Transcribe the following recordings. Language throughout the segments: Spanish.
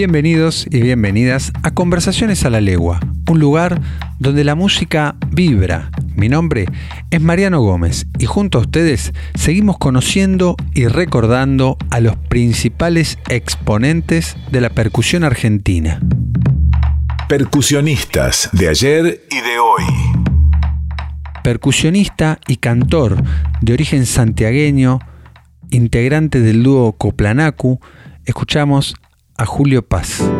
Bienvenidos y bienvenidas a Conversaciones a la Legua, un lugar donde la música vibra. Mi nombre es Mariano Gómez y junto a ustedes seguimos conociendo y recordando a los principales exponentes de la percusión argentina. Percusionistas de ayer y de hoy. Percusionista y cantor de origen santiagueño, integrante del dúo Coplanacu, escuchamos a Julio Paz.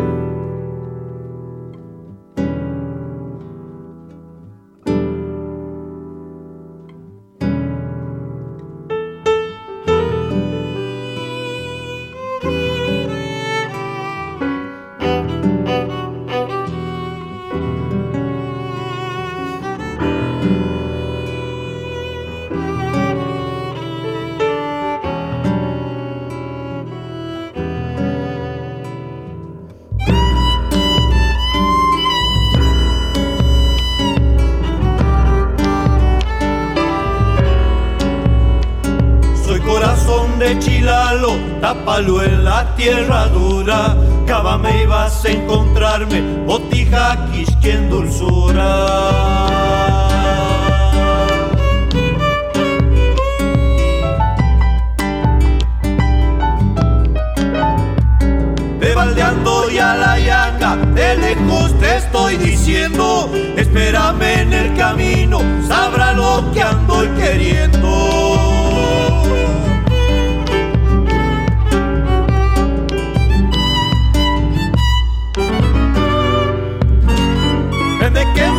Tápalo en la tierra dura, cava me ibas a encontrarme, botija en dulzura. De baldeando y a la yanga, de lejos te estoy diciendo, espérame en el camino, sabrá lo que ando queriendo.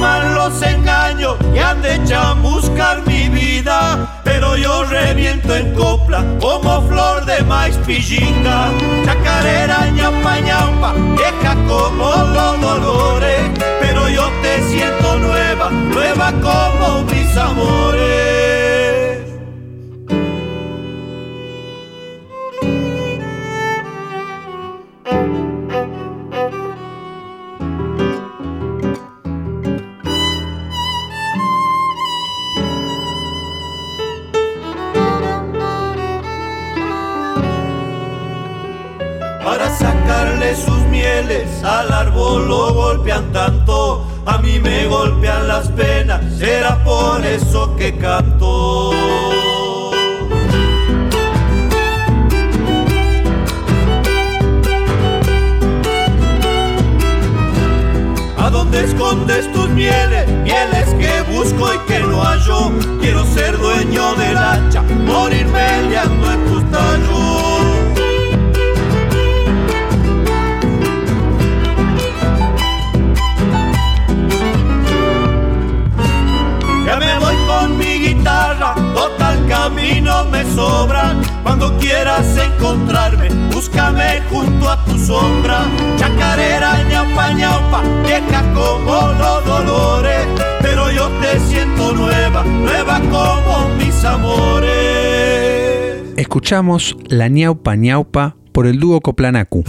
Los engaños y han de chamuscar mi vida. Pero yo reviento en copla como flor de maíz pillinga. Chacarera, ñapa, ñapa, vieja como los dolores. Pero yo te siento nueva, nueva como mis amores. Al árbol lo golpean tanto, a mí me golpean las penas, será por eso que canto. ¿A dónde escondes tus mieles? Mieles que busco y que no hallo. Quiero ser dueño del hacha, morir peleando en tus tallos. Total camino me sobra. Cuando quieras encontrarme, búscame junto a tu sombra. Chacarera, ñaupa, ñaupa, vieja como los dolores. Pero yo te siento nueva, nueva como mis amores. Escuchamos la ñaupa, ñaupa por el dúo Coplanacu.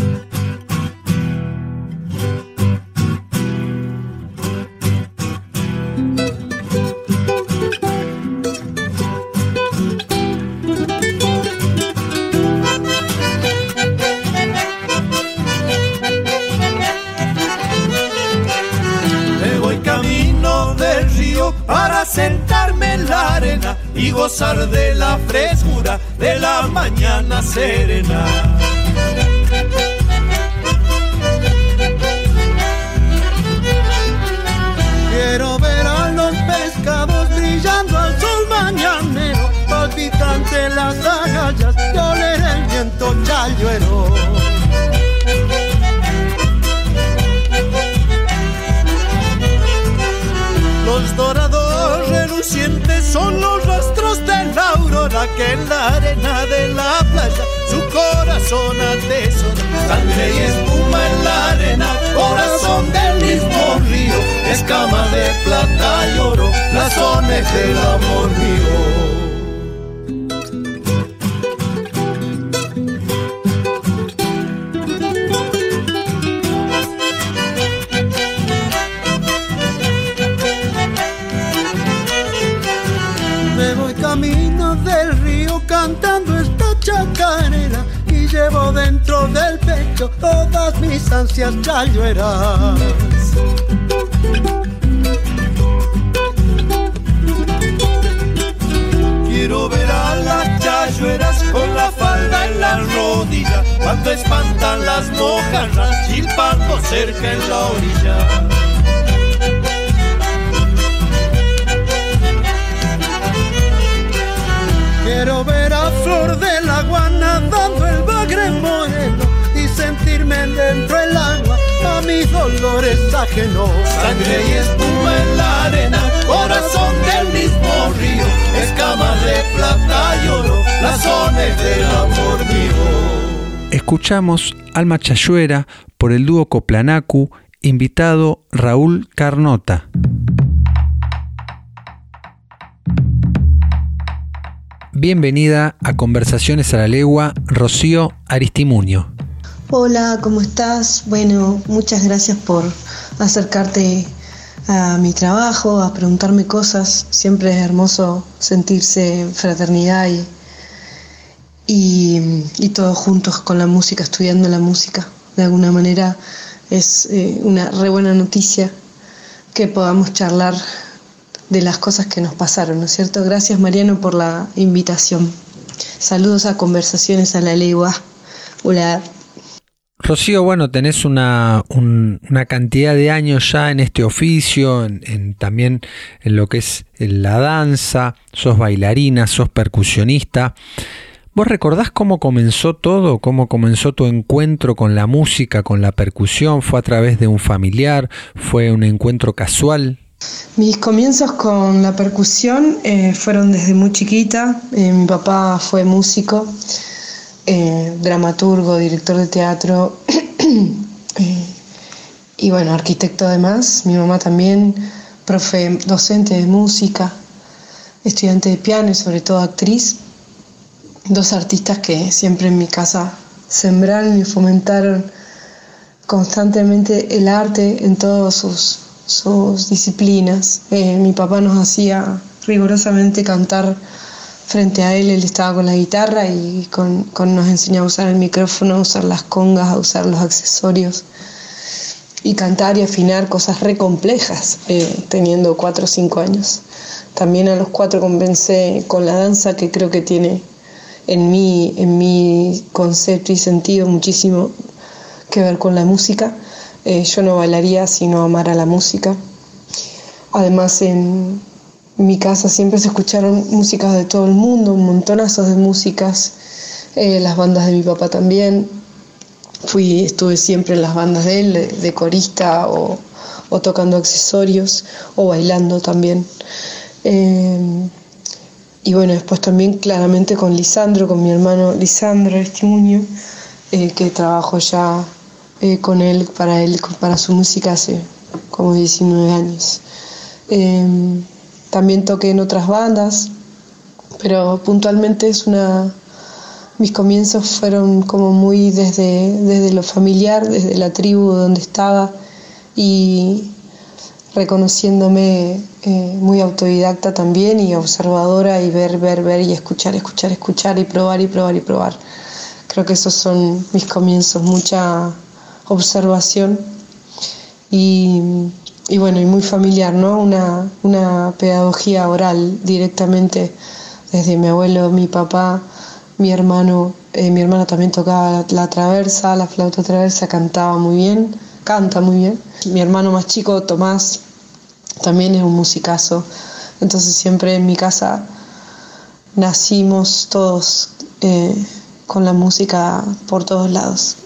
De la frescura de la mañana serena. Que en la arena de la playa su corazón atesora. Sangre y espuma en la arena, corazón del mismo río, escama de plata y oro, razones del amor mío. Pecho todas mis ansias chayueras. Quiero ver a las chayueras con la falda en la rodilla cuando espantan las mojarras chilpando cerca en la orilla. Quiero ver a Flor de la Guana dando el bagre sentirme dentro del agua a mis dolores ajenos. Sangre y espuma en la arena, corazón del mismo río, escamas de plata y oro, razones del amor mío. Escuchamos Alma Chayuera por el dúo Coplanacu, invitado Raúl Carnota. Bienvenida a Conversaciones a la Legua, Rocío Aristimuño. Hola, ¿cómo estás? Bueno, muchas gracias por acercarte a mi trabajo, a preguntarme cosas. Siempre es hermoso sentirse en fraternidad y, y, todos juntos con la música, estudiando la música. De alguna manera es eh, una re buena noticia que podamos charlar de las cosas que nos pasaron, ¿no es cierto? Gracias Mariano por la invitación. Saludos a Conversaciones a la Legua. Hola. Rocío, bueno, tenés una, una cantidad de años ya en este oficio, en, también en lo que es la danza, sos bailarina, sos percusionista. ¿Vos recordás cómo comenzó todo? ¿Cómo comenzó tu encuentro con la música, con la percusión? ¿Fue a través de un familiar? ¿Fue un encuentro casual? Mis comienzos con la percusión eh, fueron desde muy chiquita. Eh, mi papá fue músico, eh, dramaturgo, director de teatro y bueno, arquitecto además. Mi mamá también, profe, docente de música, estudiante de piano y sobre todo actriz. Dos artistas que siempre en mi casa sembraron y fomentaron constantemente el arte en todos sus sus disciplinas. Eh, mi papá nos hacía rigurosamente cantar frente a él, él estaba con la guitarra y con, nos enseñaba a usar el micrófono, a usar las congas, a usar los accesorios y cantar y afinar cosas re complejas, eh, teniendo cuatro o cinco años. También a los cuatro comencé con la danza que creo que tiene en mí, en mi concepto y sentido muchísimo que ver con la música. Eh, yo no bailaría si no amara la música. Además, en mi casa siempre se escucharon músicas de todo el mundo, un montonazo de músicas, eh, las bandas de mi papá también. Fui, estuve siempre en las bandas de él, de, corista o, tocando accesorios o bailando también. Eh, y bueno, después también claramente con Lisandro, con mi hermano Lisandro Estimuño, que trabajo ya eh, con él, para él, para su música hace como 19 años. También toqué en otras bandas, pero puntualmente es una... Mis comienzos fueron como muy desde, desde lo familiar, desde la tribu donde estaba y reconociéndome eh, muy autodidacta también y observadora y ver, ver, ver y escuchar, escuchar, escuchar y probar y probar y probar. Creo que esos son mis comienzos, mucha observación y, bueno, y muy familiar, ¿no? Una, una pedagogía oral directamente desde mi abuelo, mi papá, mi hermano, eh, mi hermano también tocaba la, traversa, la flauta traversa, cantaba muy bien, canta muy bien. Mi hermano más chico, Tomás, también es un musicazo. Entonces siempre en mi casa nacimos todos eh, con la música por todos lados.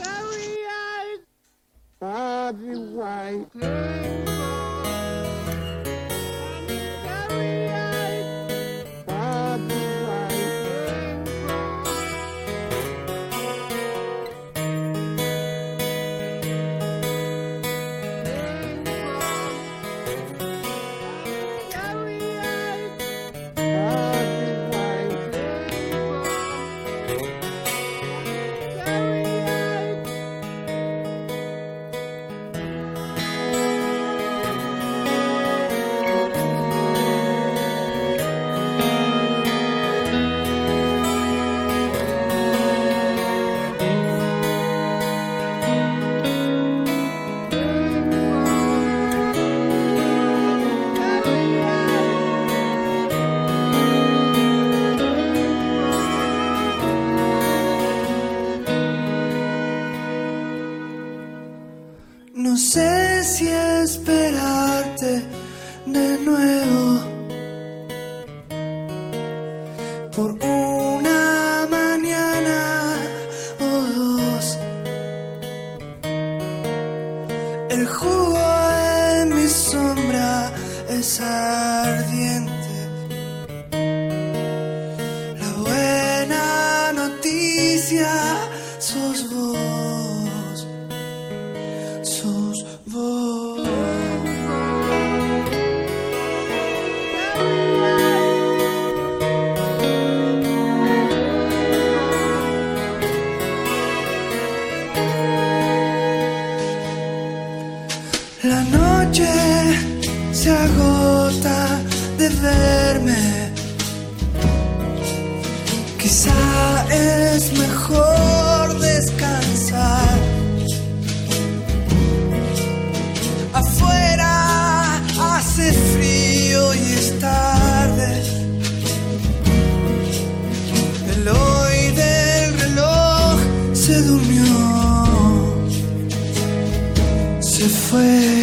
Se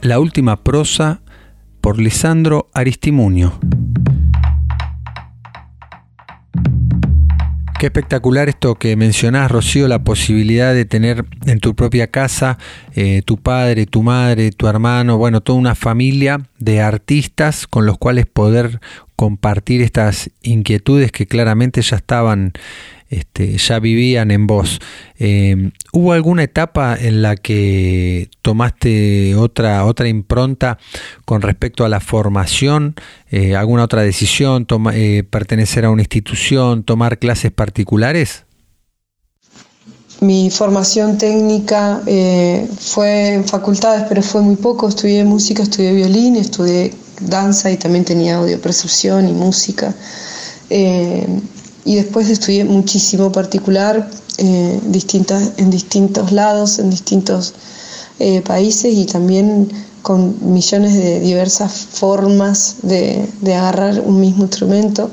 La última prosa por Lisandro Aristimuño. Qué espectacular esto que mencionás, Rocío, la posibilidad de tener en tu propia casa eh, tu padre, tu madre, tu hermano, bueno, toda una familia de artistas con los cuales poder compartir estas inquietudes que claramente ya estaban, este, ya vivían en vos. Eh, ¿Hubo alguna etapa en la que tomaste otra, otra impronta con respecto a la formación? Eh, ¿Alguna otra decisión? Toma- eh, ¿Pertenecer a una institución? ¿Tomar clases particulares? Mi formación técnica eh, fue en facultades, pero fue muy poco. Estudié música, estudié violín, estudié danza y también tenía audio, percusión y música. Eh, y después estudié muchísimo particular eh, distintas, en distintos lados, en distintos países y también con millones de diversas formas de, de agarrar un mismo instrumento.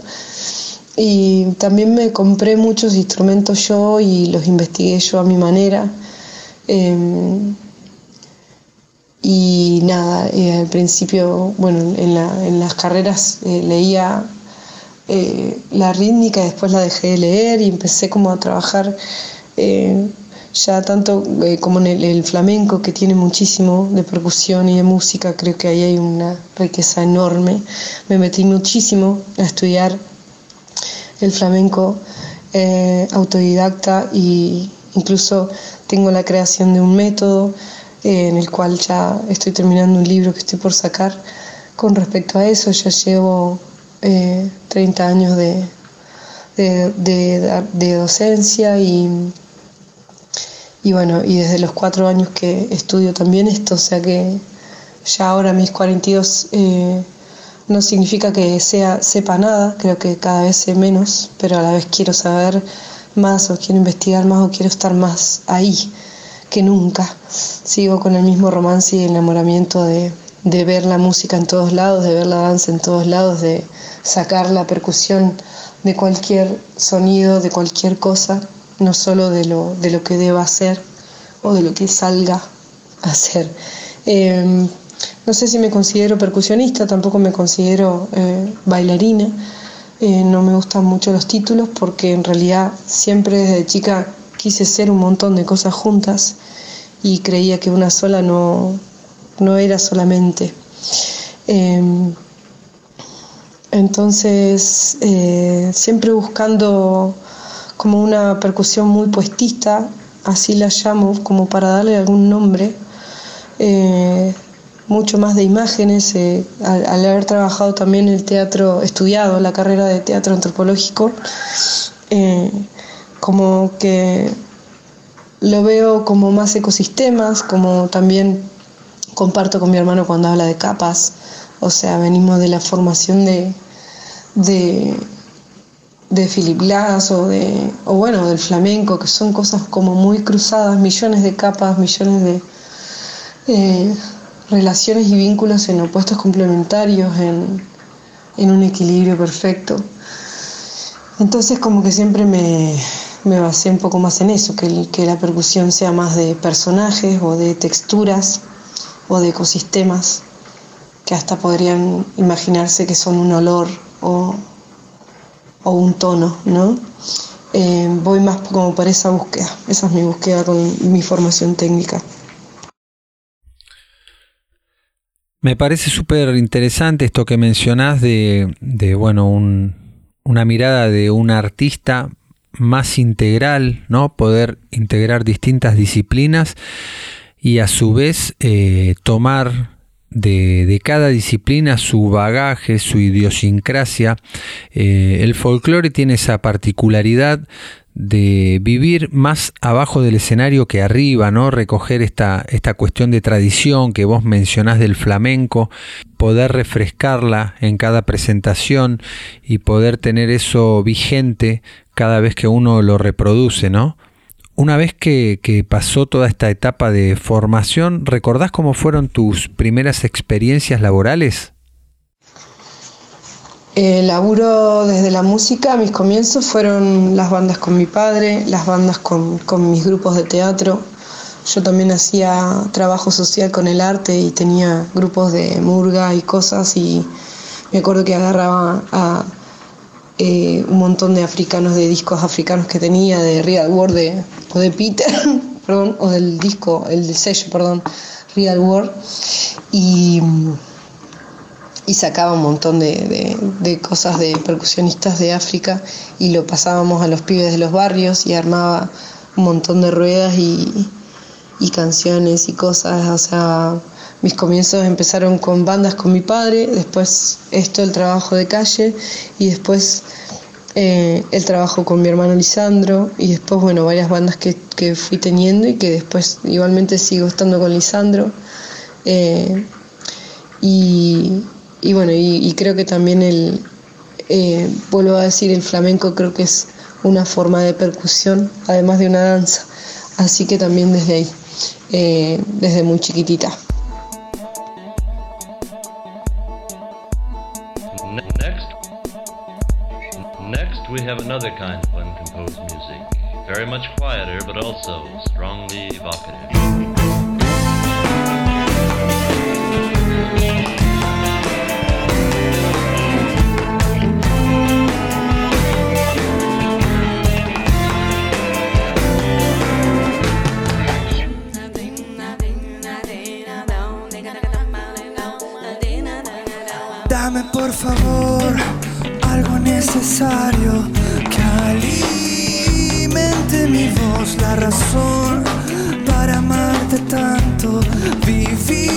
Y también me compré muchos instrumentos yo y los investigué yo a mi manera. Eh, y nada, eh, al principio, bueno, en, la- en las carreras eh, leía eh, la rítmica, después la dejé de leer y empecé como a trabajar eh, ya tanto como en el, el flamenco, que tiene muchísimo de percusión y de música, creo que ahí hay una riqueza enorme. Me metí muchísimo a estudiar el flamenco eh, autodidacta y incluso tengo la creación de un método eh, en el cual ya estoy terminando un libro que estoy por sacar con respecto a eso. Ya llevo eh, 30 años de, de, docencia y, y bueno, y desde los cuatro años que estudio también esto, o sea que ya ahora mis 42 eh, no significa que sea, sepa nada, creo que cada vez sé menos, pero a la vez quiero saber más o quiero investigar más o quiero estar más ahí, que nunca. Sigo con el mismo romance y enamoramiento de, de ver la música en todos lados, de ver la danza en todos lados, de sacar la percusión de cualquier sonido, de cualquier cosa, no solo de lo, de lo que deba hacer o de lo que salga a hacer. Em, no sé si me considero percusionista, tampoco me considero eh, bailarina. Eh, no me gustan mucho los títulos porque en realidad siempre desde chica quise ser un montón de cosas juntas y creía que una sola no, no era solamente. Em, entonces, eh, siempre buscando como una percusión muy puestista, así la llamo, como para darle algún nombre, mucho más de imágenes, eh, al, haber trabajado también el teatro, estudiado la carrera de teatro antropológico, como que lo veo como más ecosistemas, como también comparto con mi hermano cuando habla de capas, o sea, venimos de la formación de, de, de Philip Glass o, de, o bueno, del flamenco, que son cosas como muy cruzadas, millones de capas, millones de eh, relaciones y vínculos en opuestos complementarios, en, en un equilibrio perfecto. Entonces como que siempre me, me basé un poco más en eso, que, que la percusión sea más de personajes o de texturas o de ecosistemas que hasta podrían imaginarse que son un olor o, un tono, ¿no? Eh, voy más como por esa búsqueda, esa es mi búsqueda con mi formación técnica. Me parece súper interesante esto que mencionás de, bueno, una mirada de un artista más integral, ¿no? Poder integrar distintas disciplinas y a su vez eh, tomar de, cada disciplina su bagaje, su idiosincrasia. Eh, el folclore tiene esa particularidad de vivir más abajo del escenario que arriba, ¿no? Recoger esta, esta cuestión de tradición que vos mencionás del flamenco, poder refrescarla en cada presentación y poder tener eso vigente cada vez que uno lo reproduce, ¿no? Una vez que, pasó toda esta etapa de formación, ¿recordás cómo fueron tus primeras experiencias laborales? El laburo desde la música, mis comienzos fueron las bandas con mi padre, las bandas con, mis grupos de teatro. Yo también hacía trabajo social con el arte y tenía grupos de murga y cosas y me acuerdo que agarraba a eh, un montón de africanos, de discos africanos que tenía, de Real World o de Peter, perdón, o del disco, el del sello, perdón, Real World, y, y sacaba un montón de, cosas de percusionistas de África y lo pasábamos a los pibes de los barrios y armaba un montón de ruedas y, y canciones y cosas, o sea, mis comienzos empezaron con bandas con mi padre, después esto, el trabajo de calle y después eh, el trabajo con mi hermano Lisandro y después, bueno, varias bandas que, fui teniendo y que después igualmente sigo estando con Lisandro. Eh, y, bueno, y, creo que también el, eh, vuelvo a decir, el flamenco creo que es una forma de percusión, además de una danza. Así que también desde ahí, desde muy chiquitita. we have another kind of uncomposed music. Very much quieter, but also strongly evocative. Por favor algo necesario que alimente mi voz, la razón para amarte tanto, vivir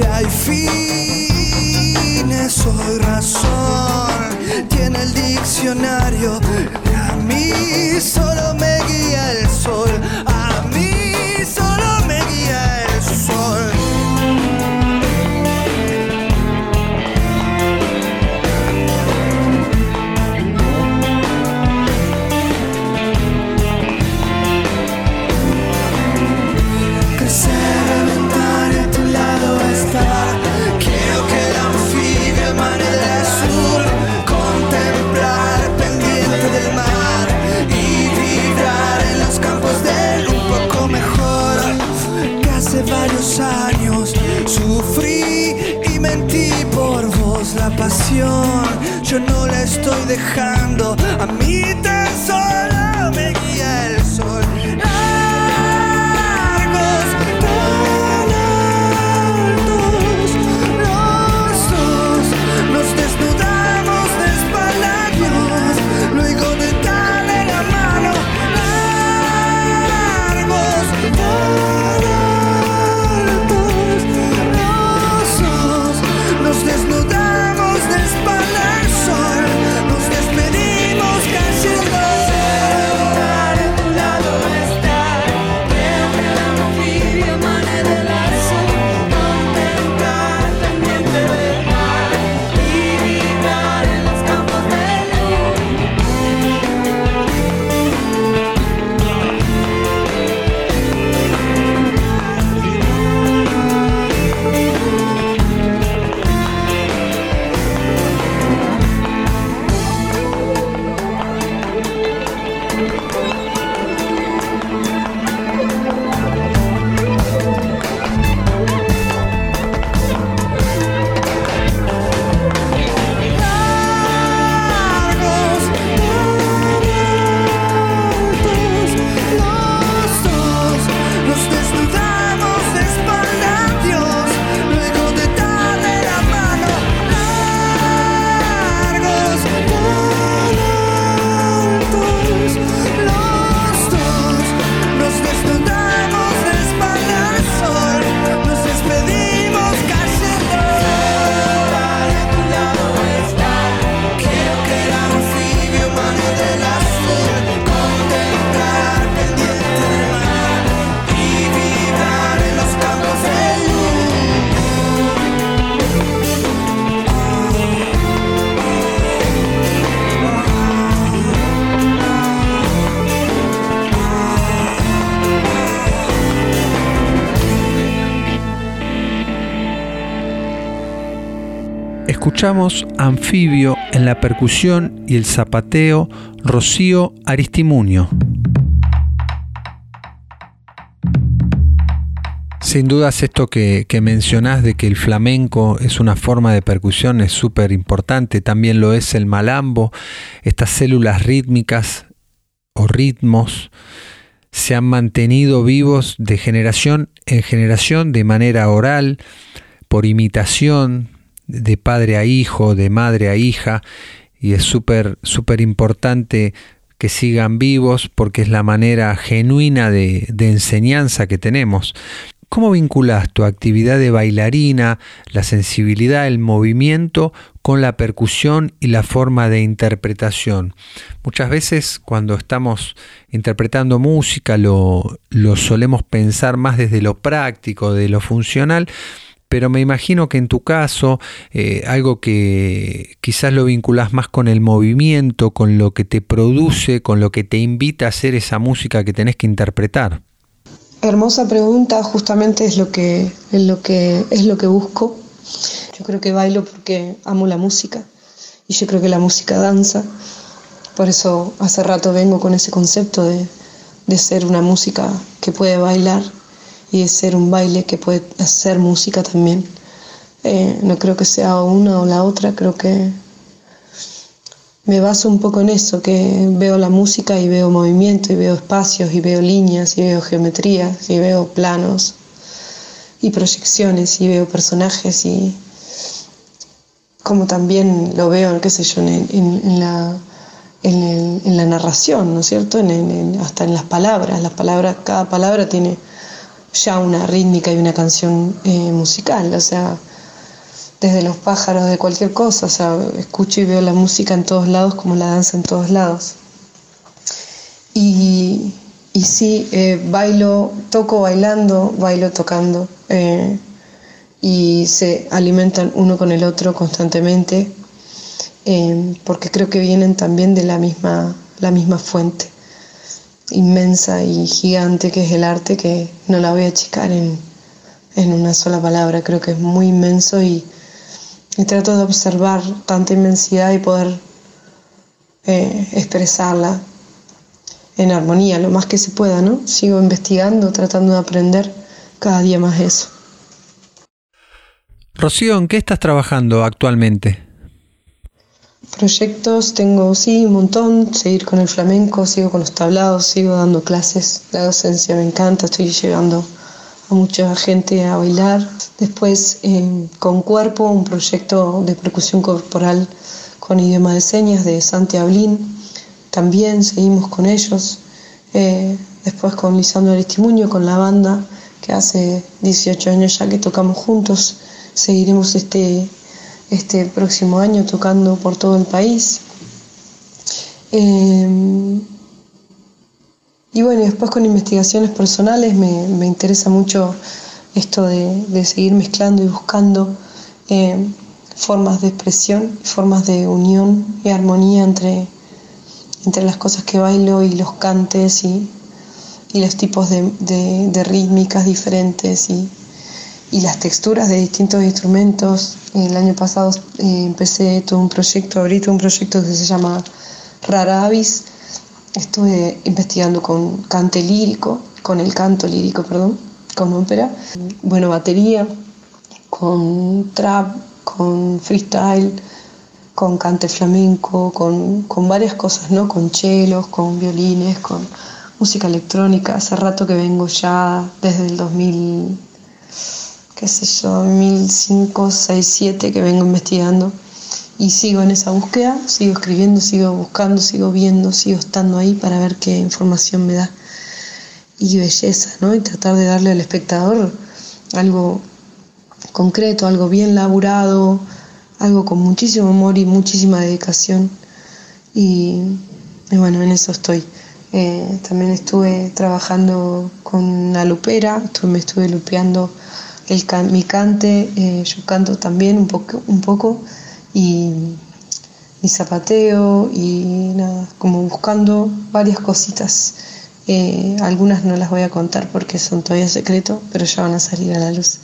si hay fines, soy razón. tiene el diccionario. A mí solo me guía el sol. Yo no la estoy dejando, a mí Escuchamos Anfibio en la percusión y el zapateo Rocío Aristimuño. Sin dudas esto que, que mencionás de que el flamenco es una forma de percusión es súper importante, también lo es el malambo, estas células rítmicas o ritmos se han mantenido vivos de generación en generación de manera oral, por imitación, de padre a hijo, de madre a hija, y es súper, súper importante que sigan vivos porque es la manera genuina de, de enseñanza que tenemos. ¿Cómo vinculas tu actividad de bailarina, la sensibilidad, el movimiento con la percusión y la forma de interpretación? Muchas veces cuando estamos interpretando música lo, lo solemos pensar más desde lo práctico, de lo funcional, pero me imagino que en tu caso eh, algo que quizás lo vinculas más con el movimiento, con lo que te produce, con lo que te invita a hacer esa música que tenés que interpretar. Hermosa pregunta, justamente es lo que es lo que es lo que busco. Yo creo que bailo porque amo la música y yo creo que la música danza. Por eso hace rato vengo con ese concepto de, de ser una música que puede bailar y ser un baile que puede hacer música también. Eh, no creo que sea una o la otra, creo que me baso un poco en eso, que veo la música y veo movimiento y veo espacios y veo líneas y veo geometrías y veo planos y proyecciones y veo personajes y como también lo veo, qué sé yo, en, la, en, la narración, ¿no es cierto? En- hasta en las palabras, las palabras, cada palabra tiene ya una rítmica y una canción eh, musical, o sea, desde los pájaros, de cualquier cosa, o sea, escucho y veo la música en todos lados como la danza en todos lados. Y, y sí, eh, bailo, toco bailando, bailo tocando, eh, y se alimentan uno con el otro constantemente, eh, porque creo que vienen también de la misma, la misma fuente inmensa y gigante que es el arte, que no la voy a achicar en, en una sola palabra, creo que es muy inmenso y, y trato de observar tanta inmensidad y poder eh, expresarla en armonía lo más que se pueda, ¿no? Sigo investigando, tratando de aprender cada día más eso. Rocío, ¿en qué estás trabajando actualmente? Proyectos tengo, sí, un montón, seguir con el flamenco, sigo con los tablados, sigo dando clases, la docencia me encanta, estoy llevando a mucha gente a bailar. Después eh, con cuerpo, un proyecto de percusión corporal con idioma de señas de Santi Ablín, también seguimos con ellos. Eh, después con Lisandro Aristimuño, con la banda, que hace 18 años ya que tocamos juntos. Seguiremos este, este próximo año tocando por todo el país. Eh, y bueno, después con investigaciones personales me, me interesa mucho esto de, de, seguir mezclando y buscando eh, formas de expresión, formas de unión y armonía entre, entre las cosas que bailo y los cantes y, y los tipos de, de, de rítmicas diferentes y, y, las texturas de distintos instrumentos. El año pasado eh, empecé todo un proyecto, abrí todo un proyecto que se llama Rara Avis, estuve investigando con cante lírico, con el canto lírico, perdón, con ópera, bueno, batería, con trap, con freestyle, con cante flamenco, con, con varias cosas, ¿no? Con chelos, con violines, con música electrónica. Hace rato que vengo ya desde el 2000, qué sé yo, 2005, 6, 7 que vengo investigando y sigo en esa búsqueda, sigo escribiendo, sigo buscando, sigo viendo, sigo estando ahí para ver qué información me da y belleza, ¿no? Y tratar de darle al espectador algo concreto, algo bien laburado, algo con muchísimo amor y muchísima dedicación. Y, bueno, en eso estoy. Eh, también estuve trabajando con la lupera, me estuve lupeando el mi cante, eh, yo canto también un poco, un poco y, y zapateo y nada, como buscando varias cositas. Eh, algunas no las voy a contar porque son todavía secreto, pero ya van a salir a la luz.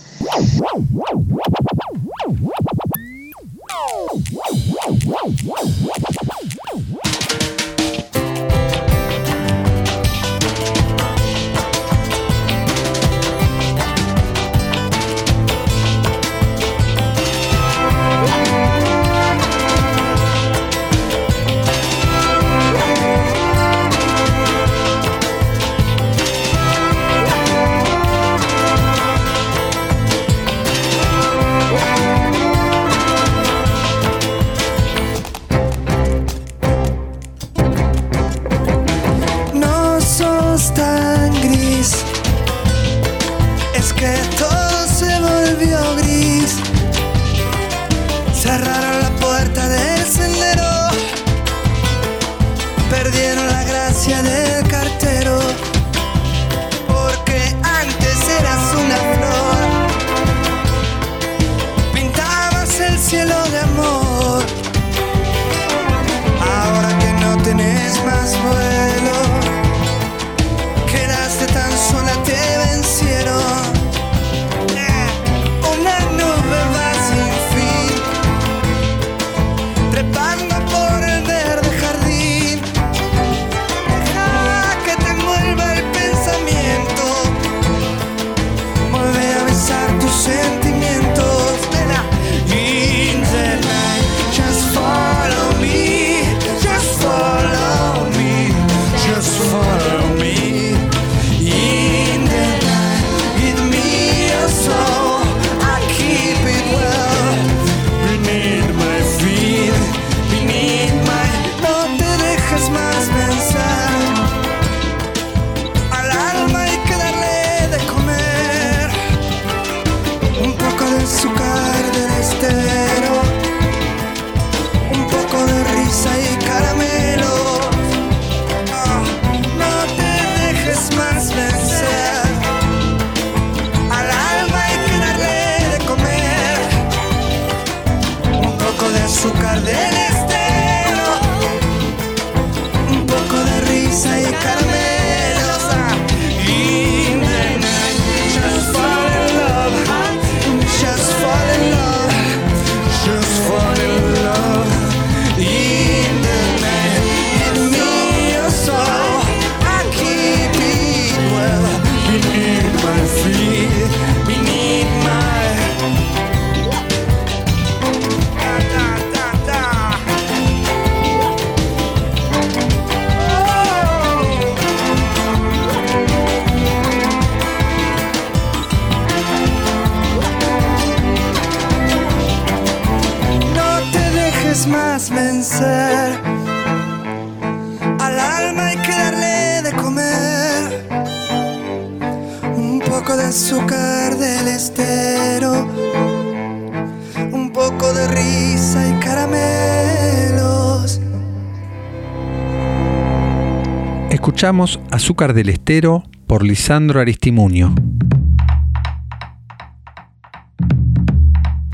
Azúcar del Estero por Lisandro Aristimuño.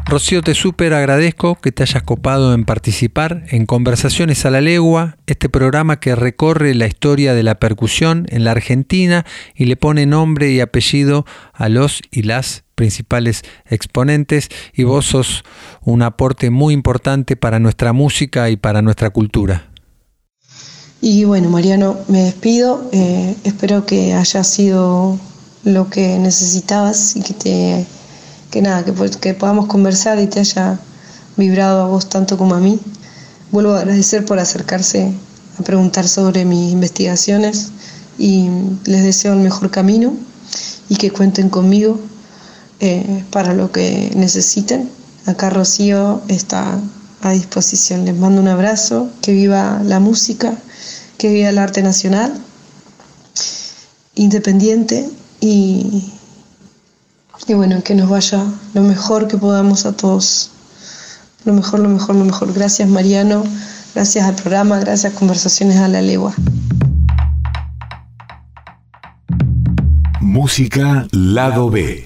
Rocío, te súper agradezco que te hayas copado en participar en Conversaciones a la Legua, este programa que recorre la historia de la percusión en la Argentina y le pone nombre y apellido a los y las principales exponentes y vos sos un aporte muy importante para nuestra música y para nuestra cultura. Y bueno, Mariano, me despido. Eh, espero que haya sido lo que necesitabas y que te que nada, que, que podamos conversar y te haya vibrado a vos tanto como a mí. Vuelvo a agradecer por acercarse a preguntar sobre mis investigaciones y les deseo el mejor camino y que cuenten conmigo eh, para lo que necesiten. Acá Rocío está a disposición. Les mando un abrazo, que viva la música, que viva el arte nacional, independiente y, y bueno, que nos vaya lo mejor que podamos a todos. Lo mejor, lo mejor, lo mejor. Gracias Mariano, gracias al programa, gracias Conversaciones a la Legua. Música Lado B.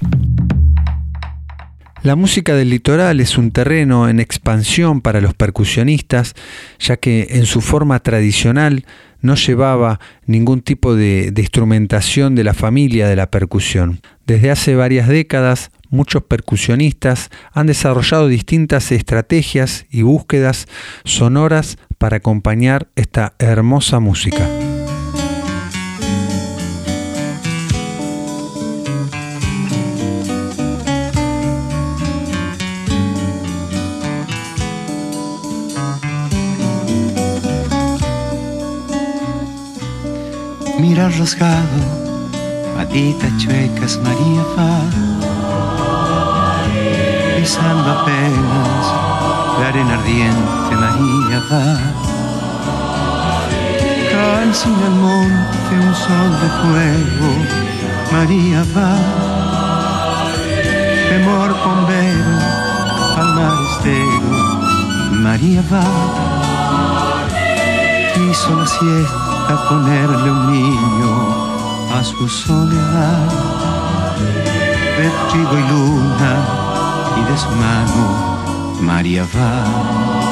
La música del litoral es un terreno en expansión para los percusionistas, ya que en su forma tradicional no llevaba ningún tipo de, de, instrumentación de la familia de la percusión. Desde hace varias décadas, muchos percusionistas han desarrollado distintas estrategias y búsquedas sonoras para acompañar esta hermosa música. Mira rasgado, patitas chuecas María va, pisando apenas la arena ardiente María va. Calcina el monte un sol de fuego, María va. Temor bombero al mar estero, María va. Hizo la siesta a ponerle un niño a su soledad. Trigo y luna y de su mano María va.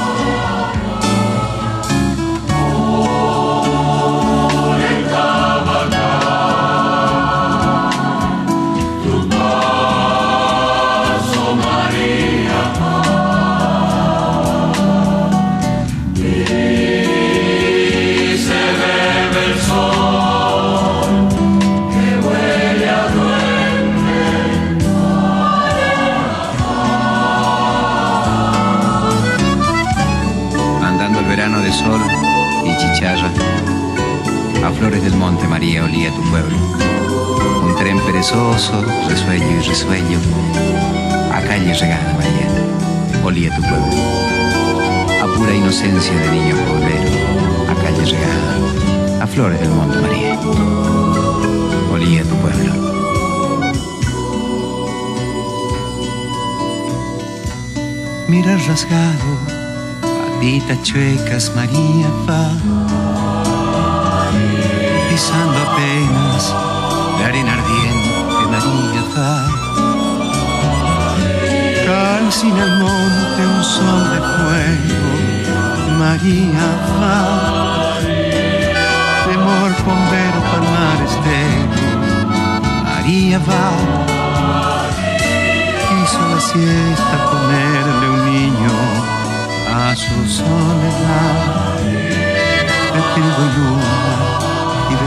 Flores del monte María olía tu pueblo. Un tren perezoso, resuello y resuello. A calle regada María, olía tu pueblo. A pura inocencia de niño bolero. A calle regada. A flores del monte María, olía tu pueblo. Mira rasgado patitas chuecas María va pisando apenas la arena ardiente María va calcina el monte un sol de fuego María va, temor bombero palmar estero. María va, hizo la siesta ponerle un niño a su soledad. De trigo y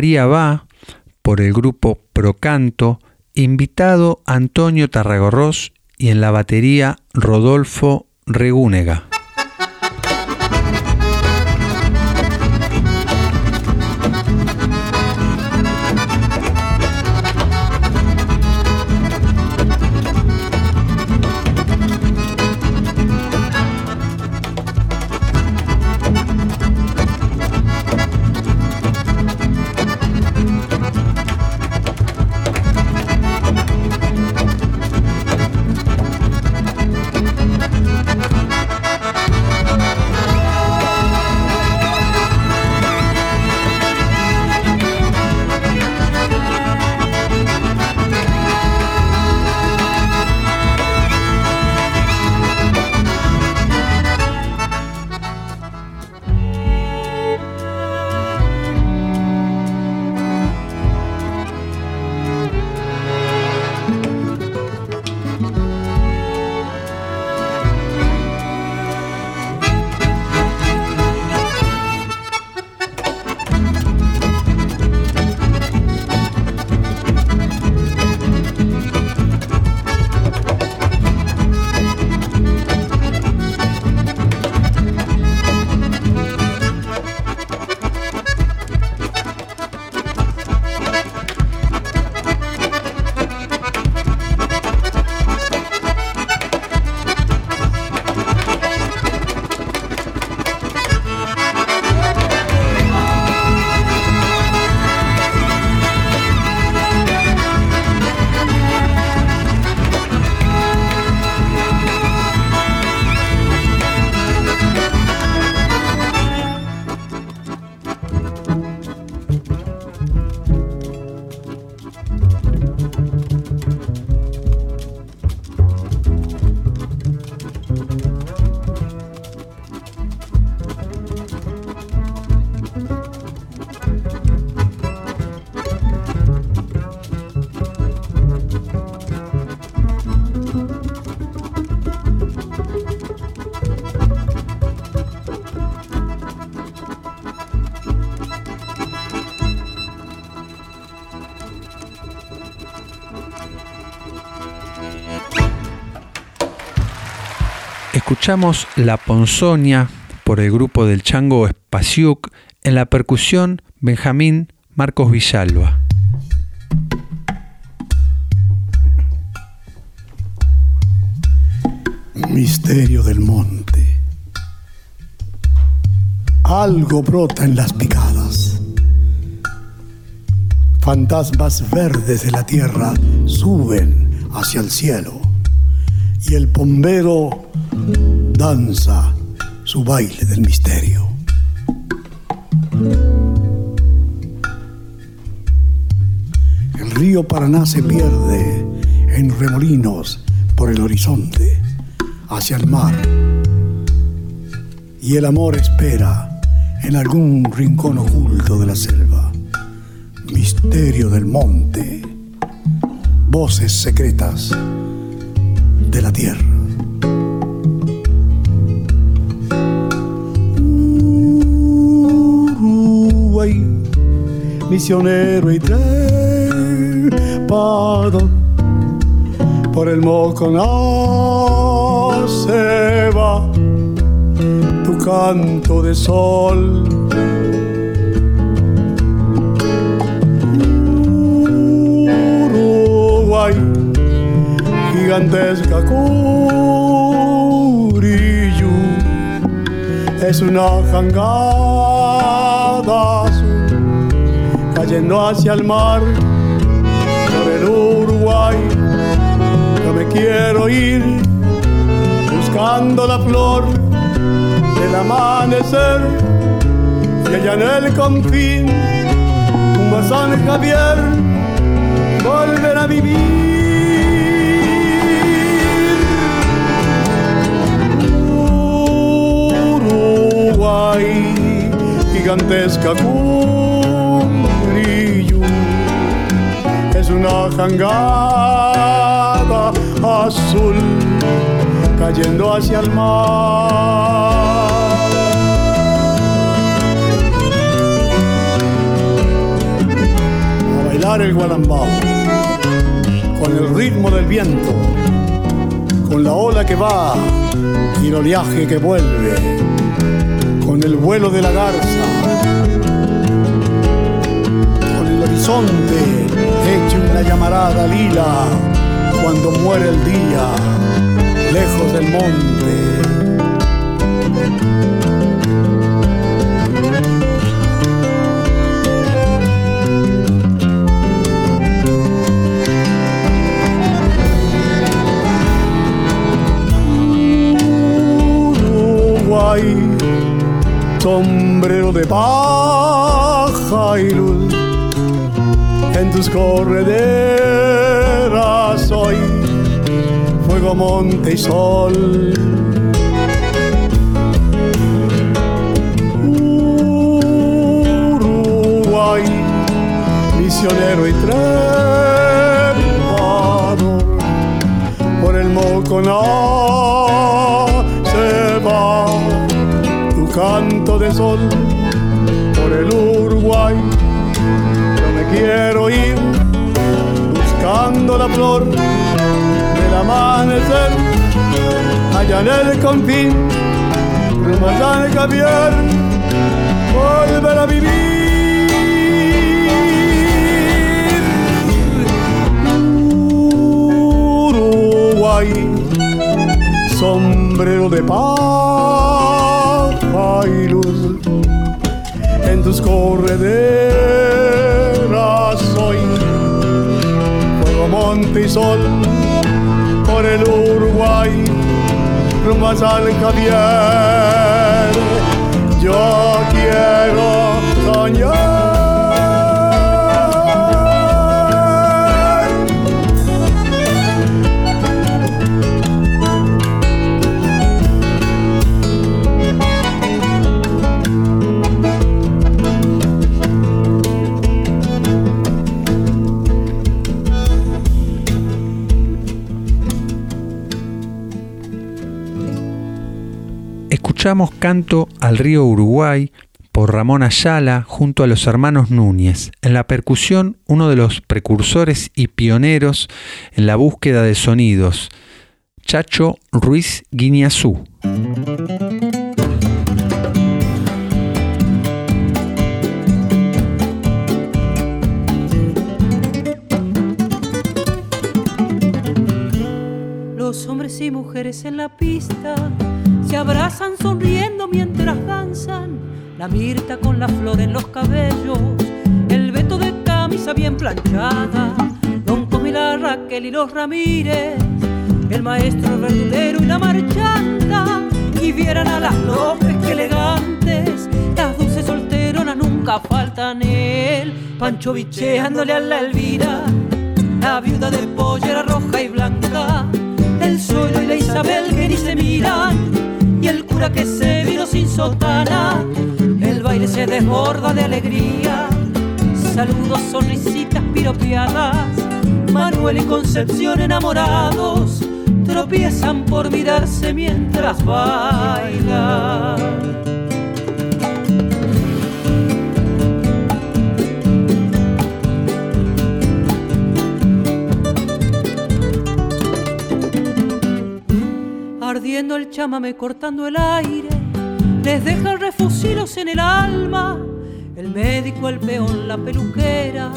María Va por el grupo Procanto, invitado Antonio Tarragorros y en la batería Rodolfo Regúnega. La Ponzonia por el grupo del Chango Espaciuc, en la percusión Benjamín Marcos Villalba. Misterio del monte. Algo brota en las picadas. Fantasmas verdes de la tierra suben hacia el cielo y el bombero danza su baile del misterio. El río Paraná se pierde en remolinos por el horizonte hacia el mar y el amor espera en algún rincón oculto de la selva. Misterio del monte, voces secretas de la tierra. Misionero y trepador. Por el Moconá se va tu canto de sol. Uruguay, gigantesca Curillo, es una jangada cayendo hacia el mar por el Uruguay. Yo me quiero ir buscando la flor del amanecer y allá en el confín, a San Javier, volver a vivir. Uruguay, gigantesca es una jangada azul cayendo hacia el mar. A bailar el gualambao, con el ritmo del viento, con la ola que va y el oleaje que vuelve, con el vuelo de la garza, horizonte hecho una llamarada lila cuando muere el día lejos del monte. Sombrero de paja y luz, en tus correderas hoy. Fuego, monte y sol. Uruguay, misionero y trepado, por el Moconá se va tu canto de sol, por el Uruguay, quiero ir buscando la flor del amanecer allá en el confín rumbo San Javier volver a vivir. Uruguay sombrero de paja y luz en tus correderas monte sol por el Uruguay rumbo a Javier. Yo quiero soñar Escuchamos Canto al río Uruguay por Ramón Ayala junto a los hermanos Núñez. En la percusión, uno de los precursores y pioneros en la búsqueda de sonidos, Chacho Ruiz Guiñazú. Los hombres y mujeres en la pista se abrazan sonriendo mientras danzan. La mirta con la flor en los cabellos, el veto de camisa bien planchada. Don Comila, Raquel y los Ramírez, el maestro verdulero y la marchanta. Y vieran a las López que elegantes, las dulces solteronas nunca faltan. El Pancho bicheándole a la Elvira, la viuda de pollera roja y blanca. El suelo y la Isabel que ni se miran y el cura que se vino sin sotana. El baile se desborda de alegría. Saludos, sonrisitas piropeadas. Manuel y Concepción enamorados tropiezan por mirarse mientras bailan. El chamame cortando el aire, les deja refusilos en el alma, el médico, el peón, la peluquera,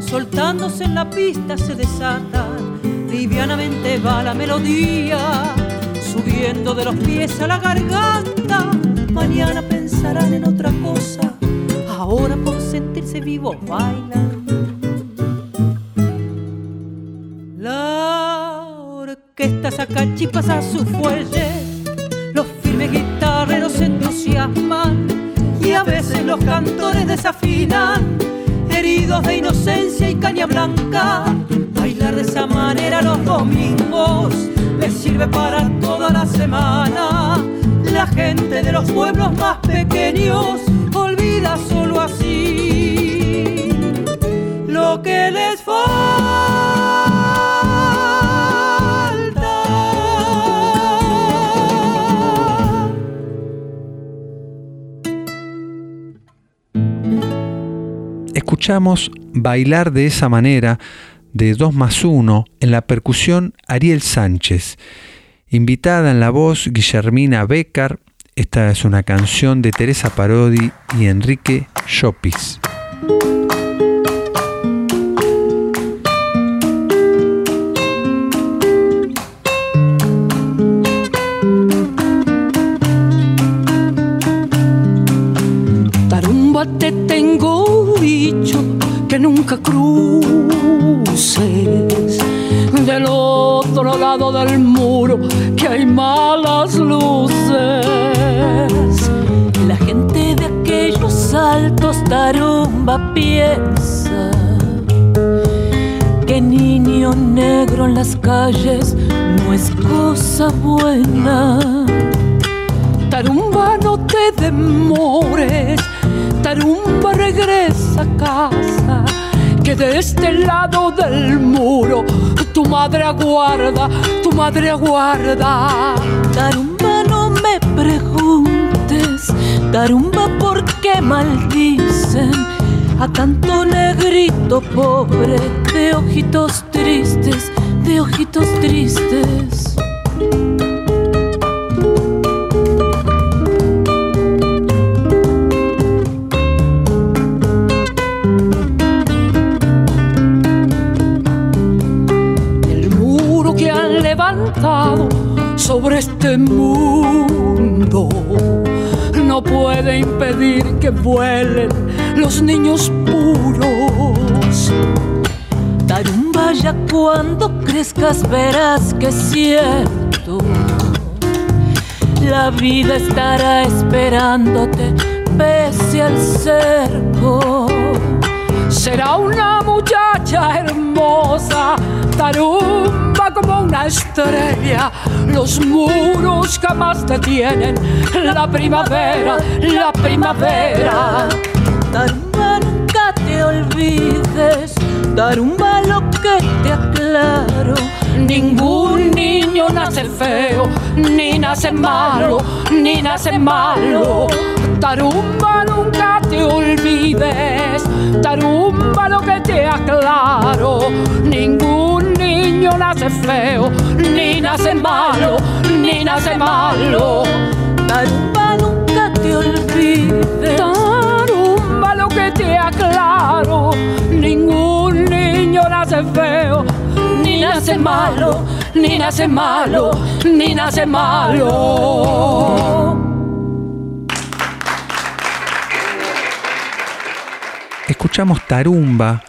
soltándose en la pista se desatan, livianamente va la melodía, subiendo de los pies a la garganta, mañana pensarán en otra cosa, ahora por sentirse vivos bailan. Saca chispas a su fuelle, los firmes guitarreros se entusiasman y a veces los cantores desafinan, heridos de inocencia y caña blanca. Bailar de esa manera los domingos les sirve para toda la semana. La gente de los pueblos más pequeños olvida solo así lo que les falta. Escuchamos Bailar de esa manera de 2 más 1 en la percusión Ariel Sánchez. Invitada en la voz Guillermina Becker, esta es una canción de Teresa Parodi y Enrique Llopis. Tarumba te tengo dicho que nunca cruces del otro lado del muro que hay malas luces. La gente de aquellos altos tarumba piensa que niño negro en las calles no es cosa buena. Tarumba, no te demores. Tarumba, regresa a casa. Que de este lado del muro tu madre aguarda, tu madre aguarda. Tarumba, no me preguntes. Tarumba, ¿por qué maldicen a tanto negrito pobre de ojitos tristes, de ojitos tristes? Sobre este mundo no puede impedir que vuelen los niños puros. Tarumba, ya cuando crezcas verás que es cierto. La vida estará esperándote pese al cerco. Será una muchacha hermosa, tarumba como una estrella. Los muros jamás detienen la primavera, la primavera. Tarumba, nunca te olvides, tarumba lo que te aclaro. Ningún niño nace feo, ni nace malo, ni nace malo. Tarumba, nunca te olvides, tarumba lo que te aclaro. Ningún niño nace feo, ni nace malo, ni nace malo. Tarumba, nunca te olvides, tarumba lo que te aclaro. Ningún niño nace feo, ni nace malo, ni nace malo, ni nace malo. Escuchamos Tarumba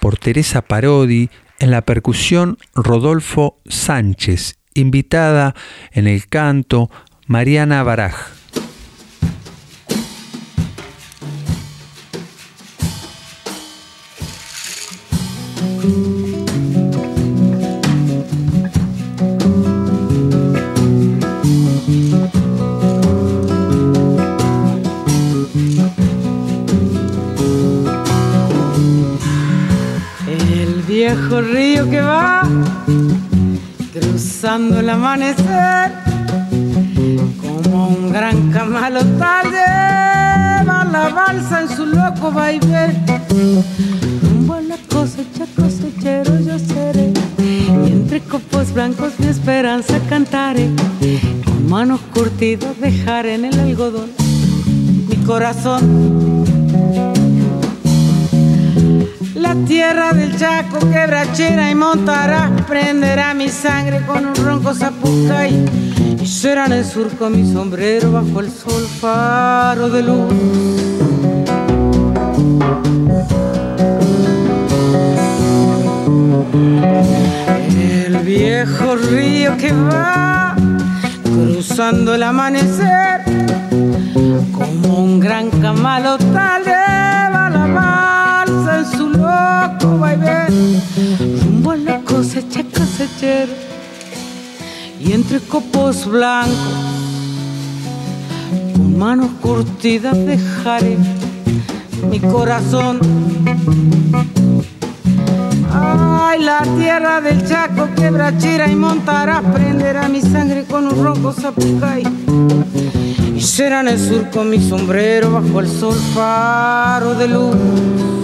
por Teresa Parodi en la percusión Rodolfo Sánchez, invitada en el canto Mariana Baraj. Río que va cruzando el amanecer como un gran camalotal lleva la balsa en su loco vaivén rumbo a la cosecha cosechero yo seré y entre copos blancos mi esperanza cantaré con manos curtidas dejar en el algodón mi corazón. La tierra del Chaco quebrachera y montará, prenderá mi sangre con un ronco zapucay y será en el surco mi sombrero bajo el sol faro de luz. El viejo río que va cruzando el amanecer como un gran camalotal rumbo a la cosecha cosechero y entre copos blancos con manos curtidas dejaré mi corazón Ay, la tierra del Chaco, quebrachera y montará, prenderá mi sangre con un ronco zapucay. Y será en el surco mi sombrero bajo el sol faro de luz.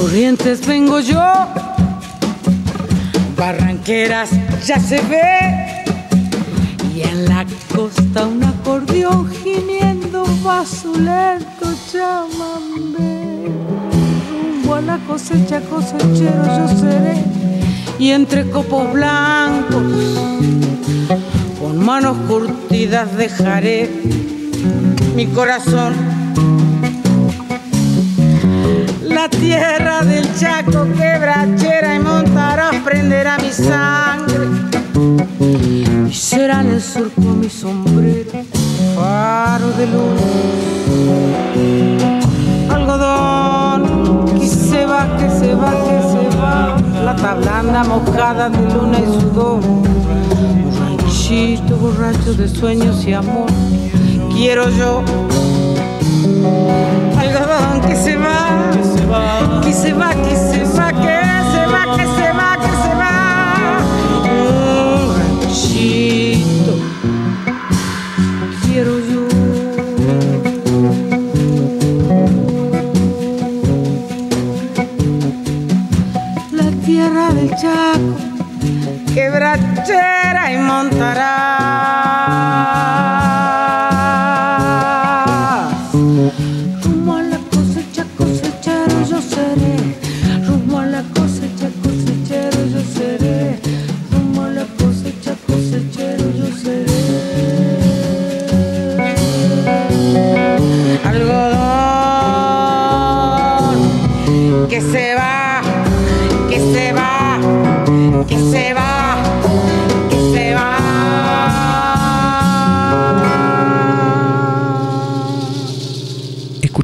corrientes vengo yo, barranqueras ya se ve y en la costa un acordeón gimiendo va su lento chamamé. Rumbo a la cosecha cosechero yo seré y entre copos blancos con manos curtidas dejaré mi corazón. Tierra del Chaco quebrachera y montarás prenderá mi sangre y será en el surco mi sombrero, faro de luz. Algodón que se va, que se va, que se va, plata blanda mojada de luna y sudor. Ranchito borracho de sueños y amor, quiero yo. Algodón que se va, que se va, que se va, que se va, que se va, que se va, que se va. Un ranchito quiero yo. La tierra del Chaco, quebrachera y montará.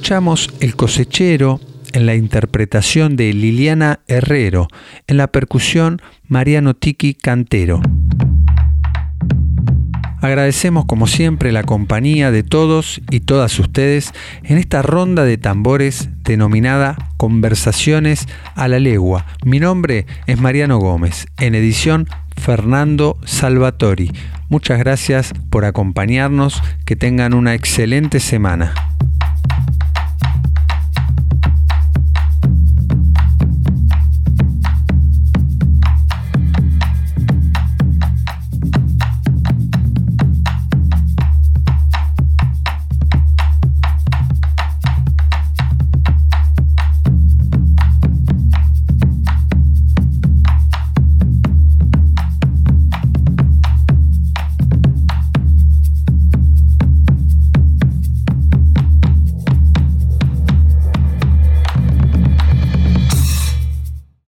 Escuchamos El cosechero en la interpretación de Liliana Herrero, en la percusión Mariano Tiki Cantero. Agradecemos como siempre la compañía de todos y todas ustedes en esta ronda de tambores denominada Conversaciones a la Legua. Mi nombre es Mariano Gómez, en edición Fernando Salvatori. Muchas gracias por acompañarnos, que tengan una excelente semana.